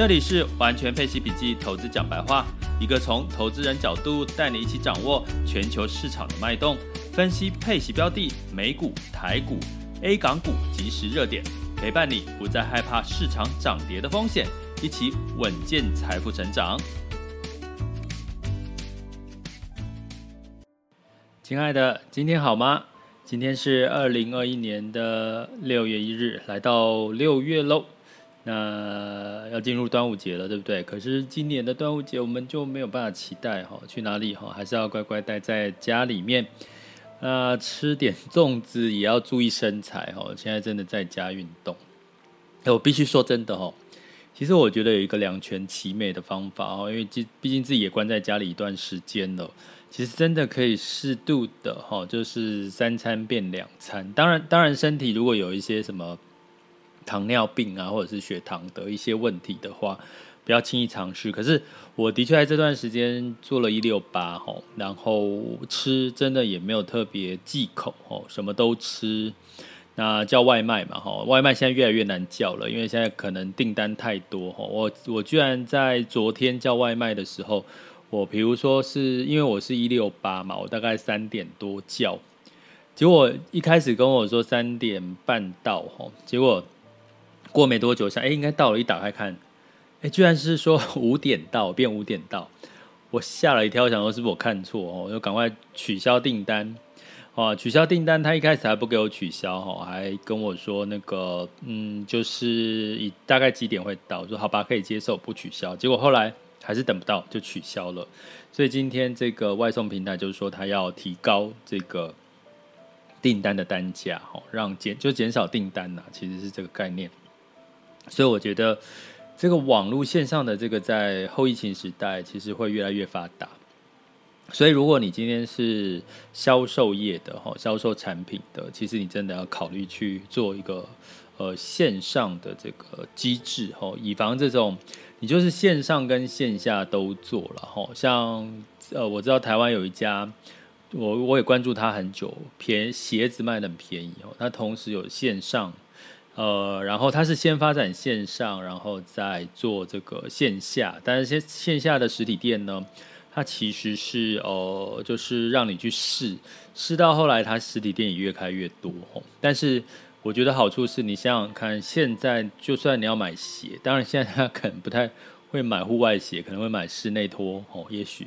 这里是完全配息笔记投资讲白话，一个从投资人角度带你一起掌握全球市场的脉动，分析配息标的、美股、台股、A 港股即时热点，陪伴你不再害怕市场涨跌的风险，一起稳健财富成长。亲爱的，今天好吗？今天是二零二一年的六月一日，来到六月喽。那要进入端午节了，对不对？可是今年的端午节我们就没有办法期待哈，去哪里哈？还是要乖乖待在家里面。那吃点粽子也要注意身材哈。现在真的在家运动。我必须说真的哈，其实我觉得有一个两全其美的方法哦，因为毕毕竟自己也关在家里一段时间了，其实真的可以适度的哈，就是三餐变两餐。当然，当然身体如果有一些什么。糖尿病啊，或者是血糖的一些问题的话，不要轻易尝试。可是我的确在这段时间做了一六八吼，然后吃真的也没有特别忌口吼，什么都吃。那叫外卖嘛吼，外卖现在越来越难叫了，因为现在可能订单太多吼。我我居然在昨天叫外卖的时候，我比如说是因为我是一六八嘛，我大概三点多叫，结果一开始跟我说三点半到吼，结果。过没多久，想哎，应该到了。一打开看，哎，居然是说 五点到，变五点到，我吓了一跳，想说是不是我看错哦？我就赶快取消订单。哦，取消订单，他一开始还不给我取消哈，还跟我说那个嗯，就是以大概几点会到？我说好吧，可以接受，不取消。结果后来还是等不到，就取消了。所以今天这个外送平台就是说，他要提高这个订单的单价，哈，让减就减少订单呐，其实是这个概念。所以我觉得，这个网络线上的这个在后疫情时代，其实会越来越发达。所以如果你今天是销售业的哈，销售产品的，其实你真的要考虑去做一个呃线上的这个机制哈，以防这种你就是线上跟线下都做了哈。像呃，我知道台湾有一家，我我也关注他很久，便鞋子卖得很便宜哦，他同时有线上。呃，然后它是先发展线上，然后再做这个线下。但是线线下的实体店呢，它其实是呃，就是让你去试，试到后来，它实体店也越开越多。但是我觉得好处是你想想看，现在就算你要买鞋，当然现在他可能不太会买户外鞋，可能会买室内拖哦，也许，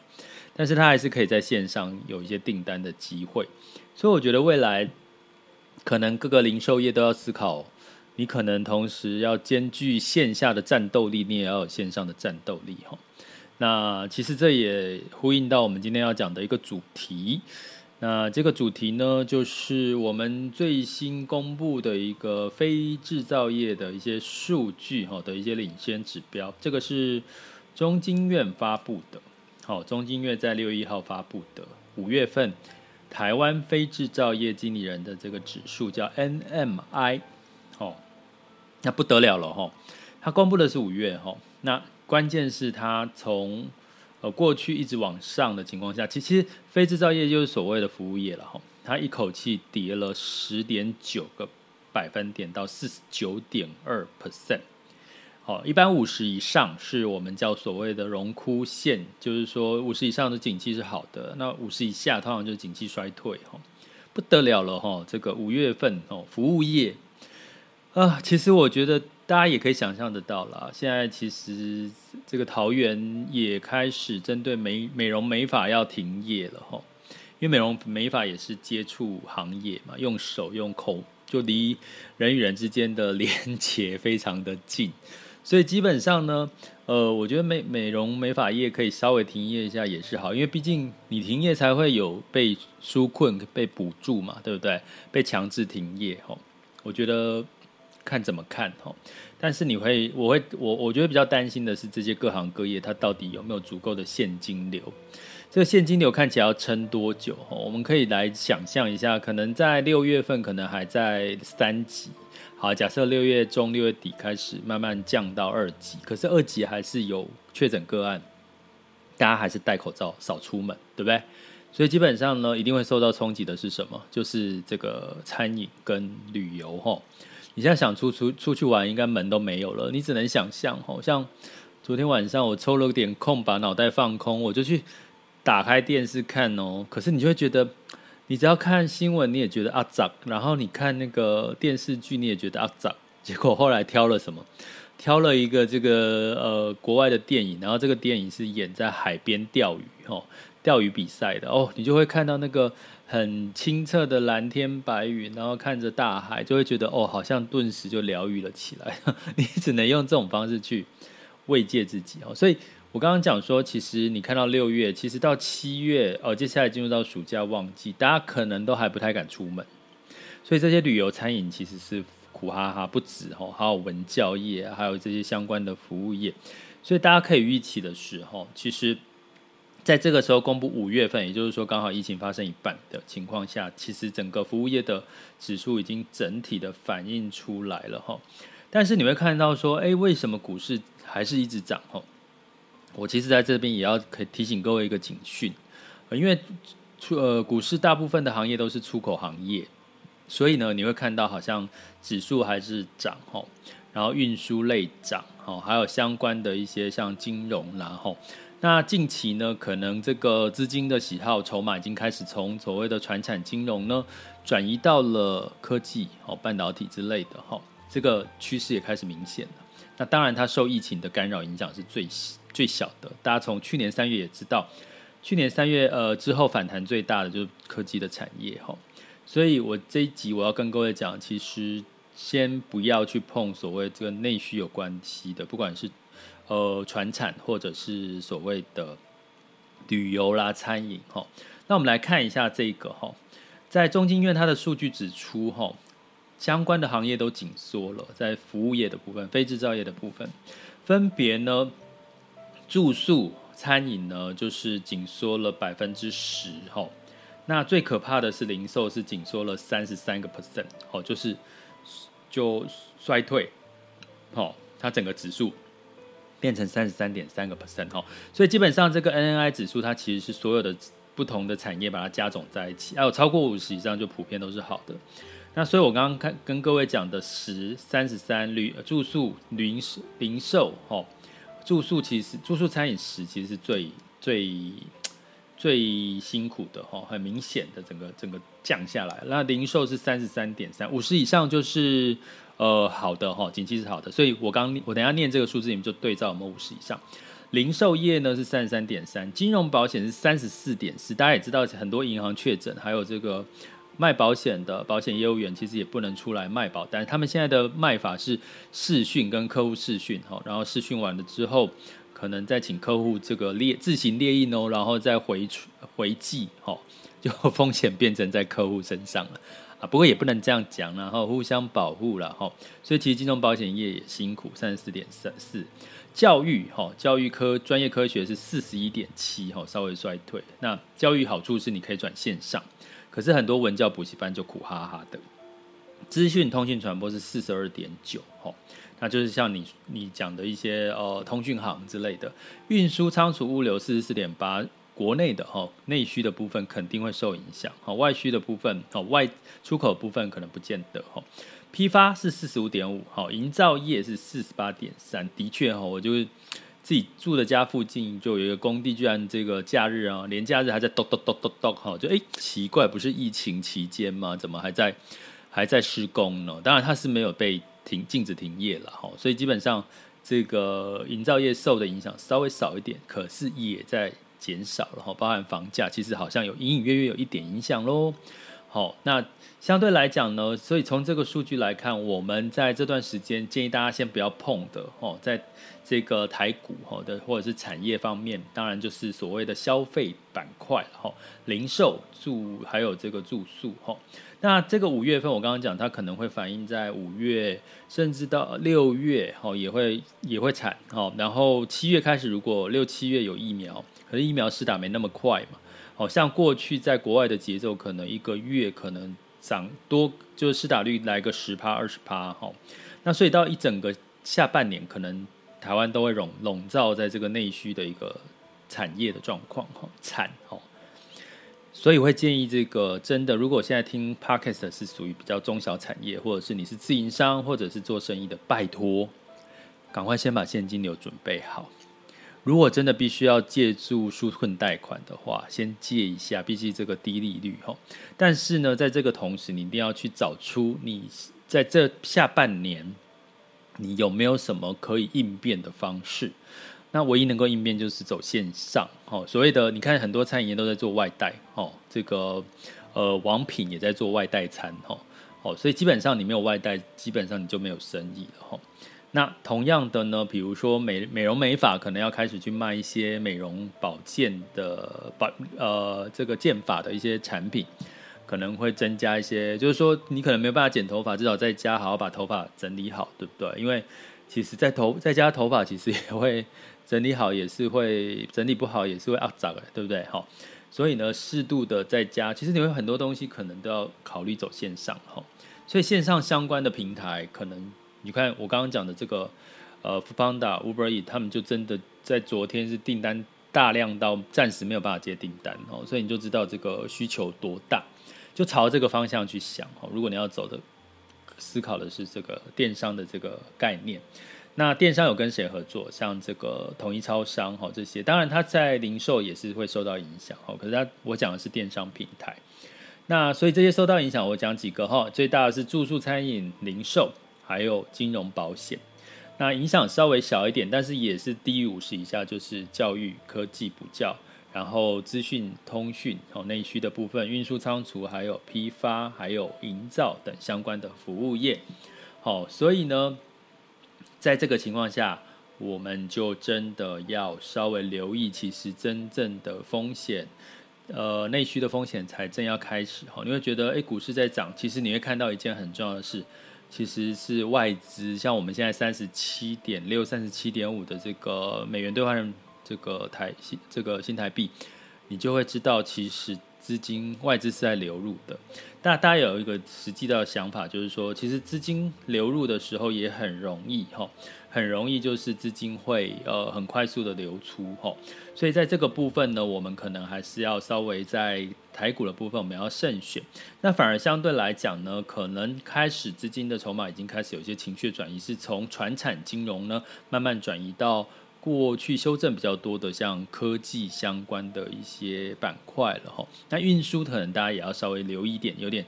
但是他还是可以在线上有一些订单的机会。所以我觉得未来可能各个零售业都要思考。你可能同时要兼具线下的战斗力，你也要有线上的战斗力哈。那其实这也呼应到我们今天要讲的一个主题。那这个主题呢，就是我们最新公布的一个非制造业的一些数据哈的一些领先指标。这个是中经院发布的，好，中经院在六月一号发布的五月份台湾非制造业经理人的这个指数叫 NMI。哦，那不得了了哈！他公布的是五月哈，那关键是他从呃过去一直往上的情况下，其其实非制造业就是所谓的服务业了哈。它一口气跌了十点九个百分点到四十九点二 percent。好，一般五十以上是我们叫所谓的荣枯线，就是说五十以上的景气是好的，那五十以下通常就是景气衰退哈。不得了了哈！这个五月份哦，服务业。啊，其实我觉得大家也可以想象得到啦。现在其实这个桃园也开始针对美美容美发要停业了哈，因为美容美发也是接触行业嘛，用手用口就离人与人之间的 连接非常的近，所以基本上呢，呃，我觉得美美容美发业可以稍微停业一下也是好，因为毕竟你停业才会有被纾困、被补助嘛，对不对？被强制停业哈，我觉得。看怎么看哈。但是你会，我会，我我觉得比较担心的是这些各行各业它到底有没有足够的现金流？这个现金流看起来要撑多久？哈，我们可以来想象一下，可能在六月份可能还在三级。好，假设六月中、六月底开始慢慢降到二级，可是二级还是有确诊个案，大家还是戴口罩、少出门，对不对？所以基本上呢，一定会受到冲击的是什么？就是这个餐饮跟旅游齁。你现在想出出出去玩，应该门都没有了，你只能想象齁。像昨天晚上我抽了点空，把脑袋放空，我就去打开电视看哦。可是你就会觉得。你只要看新闻，你也觉得阿杂；然后你看那个电视剧，你也觉得阿杂。结果后来挑了什么？挑了一个这个呃国外的电影，然后这个电影是演在海边钓鱼哦，钓鱼比赛的哦。你就会看到那个很清澈的蓝天白云，然后看着大海，就会觉得哦，好像顿时就疗愈了起来。你只能用这种方式去慰藉自己哦，所以。我刚刚讲说，其实你看到六月，其实到七月，哦，接下来进入到暑假旺季，大家可能都还不太敢出门，所以这些旅游餐饮其实是苦哈哈不止哦，还有文教业，还有这些相关的服务业，所以大家可以预期的时候，其实在这个时候公布五月份，也就是说刚好疫情发生一半的情况下，其实整个服务业的指数已经整体的反映出来了哈。但是你会看到说，哎，为什么股市还是一直涨？哈？我其实在这边也要可以提醒各位一个警讯，因为出呃股市大部分的行业都是出口行业，所以呢你会看到好像指数还是涨吼，然后运输类涨吼，还有相关的一些像金融然后，那近期呢可能这个资金的喜好筹码已经开始从所谓的传产金融呢转移到了科技哦半导体之类的哈，这个趋势也开始明显了。那当然它受疫情的干扰影响是最。最小的，大家从去年三月也知道，去年三月呃之后反弹最大的就是科技的产业哈，所以我这一集我要跟各位讲，其实先不要去碰所谓这个内需有关系的，不管是呃传产或者是所谓的旅游啦、餐饮哈。那我们来看一下这个哈，在中经院它的数据指出哈，相关的行业都紧缩了，在服务业的部分、非制造业的部分，分别呢。住宿、餐饮呢，就是紧缩了百分之十，哈。那最可怕的是零售是紧缩了三十三个 percent，哦，就是就衰退，哦，它整个指数变成三十三点三个 percent，哦。所以基本上这个 NNI 指数它其实是所有的不同的产业把它加总在一起，还有超过五十以上就普遍都是好的。那所以我刚刚看跟各位讲的十、三十三、旅住宿、零零售，哈。住宿其实住宿餐饮食其实是最最最辛苦的哈，很明显的整个整个降下来。那零售是三十三点三，五十以上就是呃好的哈，景气是好的。所以我刚我等下念这个数字，你们就对照我们五十以上。零售业呢是三十三点三，金融保险是三十四点四。大家也知道很多银行确诊，还有这个。卖保险的保险业务员其实也不能出来卖保单，他们现在的卖法是视讯跟客户视讯，然后视讯完了之后，可能再请客户这个列自行列印哦，然后再回回寄，就风险变成在客户身上了 啊。不过也不能这样讲，然后互相保护了哈。所以其实金融保险业也辛苦，三十四点三四，教育哈，教育科专业科学是四十一点七哈，稍微衰退。那教育好处是你可以转线上。可是很多文教补习班就苦哈哈的，资讯通讯传播是四十二点九哈，那就是像你你讲的一些呃通讯行之类的，运输仓储物流四十四点八，国内的哈内需的部分肯定会受影响，哈外需的部分哈外出口部分可能不见得哈，批发是四十五点五，好营造业是四十八点三，的确哈我就是。自己住的家附近就有一个工地，居然这个假日啊，连假日还在咚咚咚咚咚哈，就哎奇怪，不是疫情期间吗？怎么还在还在施工呢？当然它是没有被停禁止停业了哈，所以基本上这个营造业受的影响稍微少一点，可是也在减少了哈，包含房价其实好像有隐隐约约有一点影响喽。好，那相对来讲呢，所以从这个数据来看，我们在这段时间建议大家先不要碰的哦，在这个台股哈的或者是产业方面，当然就是所谓的消费板块哈，零售住还有这个住宿哈。那这个五月份，我刚刚讲，它可能会反映在五月，甚至到六月，哦，也会也会产，哦，然后七月开始，如果六七月有疫苗，可是疫苗施打没那么快嘛，好像过去在国外的节奏，可能一个月可能涨多，就是施打率来个十趴二十趴，哈，那所以到一整个下半年，可能台湾都会笼笼罩在这个内需的一个产业的状况，哈，产，哈。所以会建议这个真的，如果现在听 Podcast 是属于比较中小产业，或者是你是自营商，或者是做生意的，拜托，赶快先把现金流准备好。如果真的必须要借助纾困贷款的话，先借一下，毕竟这个低利率哈。但是呢，在这个同时，你一定要去找出你在这下半年，你有没有什么可以应变的方式。那唯一能够应变就是走线上，哦，所谓的你看很多餐饮业都在做外带，哦，这个呃王品也在做外带餐，哦，哦，所以基本上你没有外带，基本上你就没有生意了，哈。那同样的呢，比如说美美容美发可能要开始去卖一些美容保健的保呃这个健发的一些产品，可能会增加一些，就是说你可能没有办法剪头发，至少在家好好把头发整理好，对不对？因为其实在头在家头发其实也会。整理好也是会，整理不好也是会啊脏的，对不对？好，所以呢，适度的在家，其实你会很多东西可能都要考虑走线上哈。所以线上相关的平台，可能你看我刚刚讲的这个呃 f o o p a n d a、Uber E，他们就真的在昨天是订单大量到暂时没有办法接订单哦，所以你就知道这个需求多大，就朝这个方向去想哦。如果你要走的，思考的是这个电商的这个概念。那电商有跟谁合作？像这个统一超商哈，这些当然它在零售也是会受到影响哈。可是它我讲的是电商平台，那所以这些受到影响，我讲几个哈。最大的是住宿餐饮、零售，还有金融保险。那影响稍微小一点，但是也是低于五十以下，就是教育、科技、补教，然后资讯通讯哦，内需的部分，运输仓储，还有批发，还有营造等相关的服务业。好，所以呢。在这个情况下，我们就真的要稍微留意，其实真正的风险，呃，内需的风险才正要开始哈。你会觉得，诶，股市在涨，其实你会看到一件很重要的事，其实是外资，像我们现在三十七点六、三十七点五的这个美元兑换这个台新这个新台币，你就会知道，其实资金外资是在流入的。那大家有一个实际的想法，就是说，其实资金流入的时候也很容易哈，很容易就是资金会呃很快速的流出哈，所以在这个部分呢，我们可能还是要稍微在台股的部分我们要慎选。那反而相对来讲呢，可能开始资金的筹码已经开始有些情绪转移，是从传产金融呢慢慢转移到。过去修正比较多的，像科技相关的一些板块了哈。那运输可能大家也要稍微留意一点，有点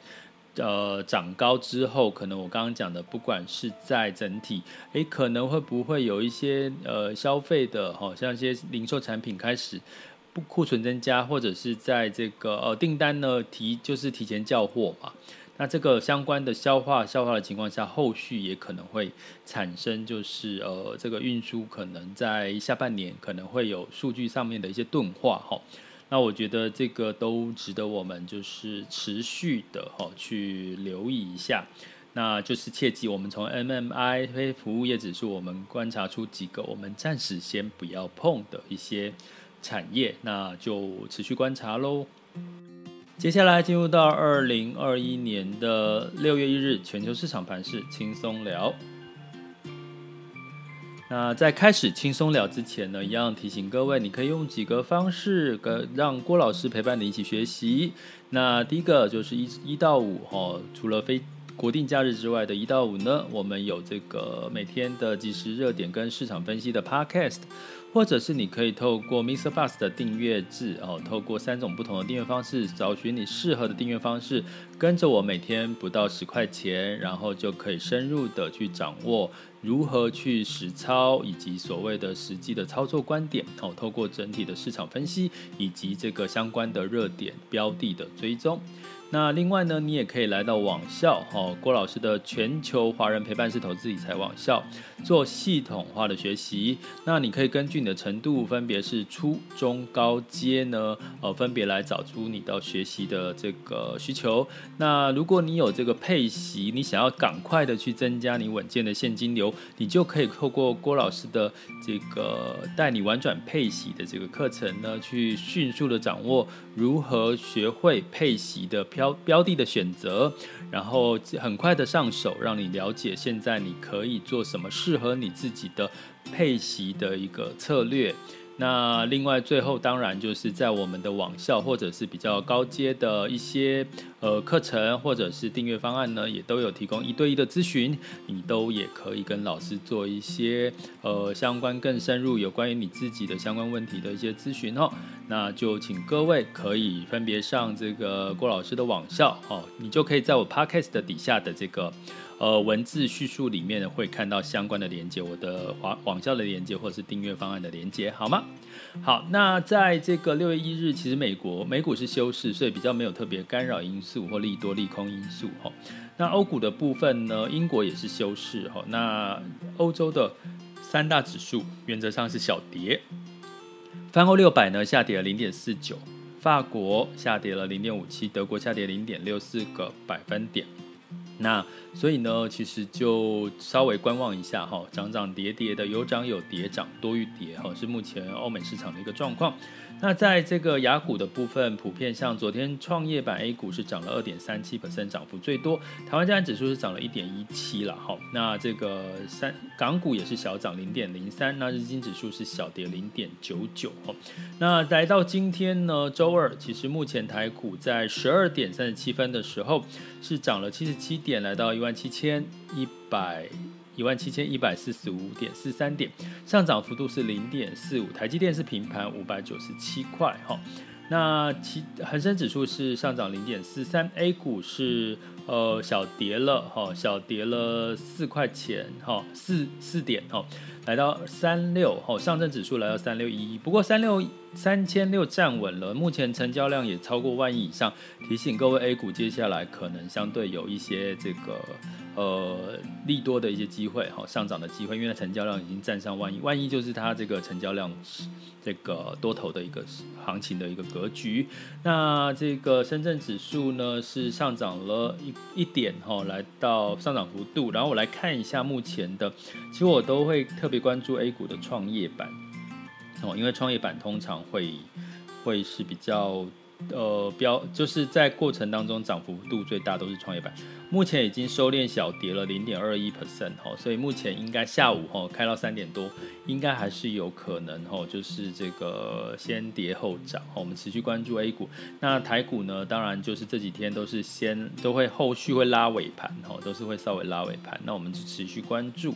呃涨高之后，可能我刚刚讲的，不管是在整体，诶，可能会不会有一些呃消费的，好像一些零售产品开始不库存增加，或者是在这个呃订单呢提就是提前叫货嘛。那这个相关的消化消化的情况下，后续也可能会产生，就是呃，这个运输可能在下半年可能会有数据上面的一些钝化哈。那我觉得这个都值得我们就是持续的哈去留意一下。那就是切记，我们从 MMI 非服务业指数，我们观察出几个我们暂时先不要碰的一些产业，那就持续观察喽。接下来进入到二零二一年的六月一日全球市场盘势轻松聊。那在开始轻松聊之前呢，一样提醒各位，你可以用几个方式跟让郭老师陪伴你一起学习。那第一个就是一一到五哈，除了非国定假日之外的一到五呢，我们有这个每天的即时热点跟市场分析的 Podcast。或者是你可以透过 Mr. Bus 的订阅制哦，透过三种不同的订阅方式，找寻你适合的订阅方式，跟着我每天不到十块钱，然后就可以深入的去掌握如何去实操，以及所谓的实际的操作观点哦，透过整体的市场分析以及这个相关的热点标的的追踪。那另外呢，你也可以来到网校，哦，郭老师的全球华人陪伴式投资理财网校，做系统化的学习。那你可以根据你的程度，分别是初中高阶呢，呃，分别来找出你的学习的这个需求。那如果你有这个配息，你想要赶快的去增加你稳健的现金流，你就可以透过郭老师的这个带你玩转配息的这个课程呢，去迅速的掌握如何学会配息的标标的的选择，然后很快的上手，让你了解现在你可以做什么适合你自己的配息的一个策略。那另外最后当然就是在我们的网校或者是比较高阶的一些呃课程或者是订阅方案呢，也都有提供一对一的咨询，你都也可以跟老师做一些呃相关更深入有关于你自己的相关问题的一些咨询哦。那就请各位可以分别上这个郭老师的网校哦，你就可以在我 Podcast 的底下的这个。呃，文字叙述里面会看到相关的连接，我的网网校的连接或者是订阅方案的连接，好吗？好，那在这个六月一日，其实美国美股是休市，所以比较没有特别干扰因素或利多利空因素哈。那欧股的部分呢，英国也是休市哈。那欧洲的三大指数原则上是小跌，泛欧六百呢下跌了零点四九，法国下跌了零点五七，德国下跌零点六四个百分点。那所以呢，其实就稍微观望一下哈，涨涨跌跌的，有涨有跌，涨多于跌哈，是目前欧美市场的一个状况。那在这个雅股的部分，普遍像昨天创业板 A 股是涨了二点三七 percent，涨幅最多。台湾加权指数是涨了一点一七了哈。那这个三港股也是小涨零点零三，那日经指数是小跌零点九九哈。那来到今天呢，周二，其实目前台股在十二点三十七分的时候是涨了七十七点，来到一万七千一百。一万七千一百四十五点四三点，上涨幅度是零点四五。台积电是平盘五百九十七块哈。那其恒生指数是上涨零点四三，A 股是呃小跌了哈，小跌了四块钱哈，四四点哈，来到三六哈，上证指数来到三六一一，不过三六三千六站稳了，目前成交量也超过万亿以上，提醒各位 A 股接下来可能相对有一些这个。呃，利多的一些机会，哈，上涨的机会，因为它成交量已经站上万亿，万亿就是它这个成交量这个多头的一个行情的一个格局。那这个深圳指数呢是上涨了一一点，哈，来到上涨幅度。然后我来看一下目前的，其实我都会特别关注 A 股的创业板，哦，因为创业板通常会会是比较。呃，标就是在过程当中涨幅度最大都是创业板，目前已经收敛小跌了零点二一 percent 哈，所以目前应该下午哈开到三点多，应该还是有可能哈，就是这个先跌后涨哈，我们持续关注 A 股，那台股呢，当然就是这几天都是先都会后续会拉尾盘哈，都是会稍微拉尾盘，那我们就持续关注。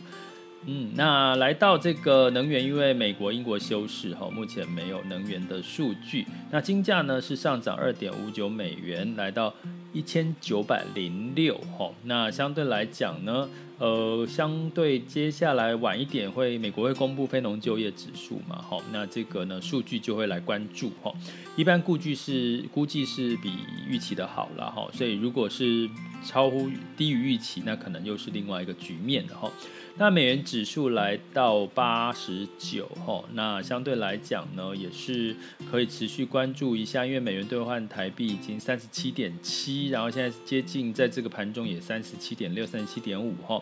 嗯，那来到这个能源，因为美国、英国休市哈，目前没有能源的数据。那金价呢是上涨二点五九美元，来到一千九百零六哈。那相对来讲呢，呃，相对接下来晚一点会美国会公布非农就业指数嘛，哈，那这个呢数据就会来关注哈。一般估计是估计是比预期的好了哈，所以如果是超乎低于预期，那可能又是另外一个局面的哈。那美元指数来到八十九吼，那相对来讲呢，也是可以持续关注一下，因为美元兑换台币已经三十七点七，然后现在接近在这个盘中也三十七点六、三十七点五吼。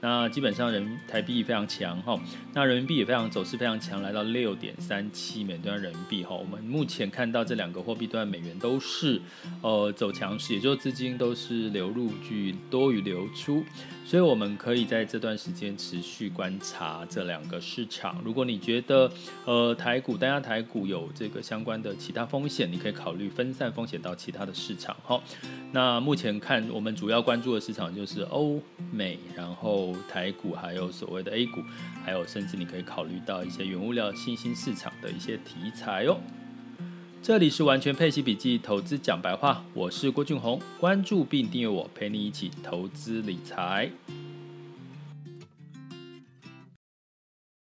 那基本上人台币非常强哈，那人民币也非常走势非常强，来到六点三七美元人民币哈。我们目前看到这两个货币段美元都是呃走强势，也就是资金都是流入居多于流出，所以我们可以在这段时间持续观察这两个市场。如果你觉得呃台股单押台股有这个相关的其他风险，你可以考虑分散风险到其他的市场哈。那目前看我们主要关注的市场就是欧美，然后。台股还有所谓的 A 股，还有甚至你可以考虑到一些原物料新兴市场的一些题材哦。这里是完全配息笔记投资讲白话，我是郭俊宏，关注并订阅我，陪你一起投资理财。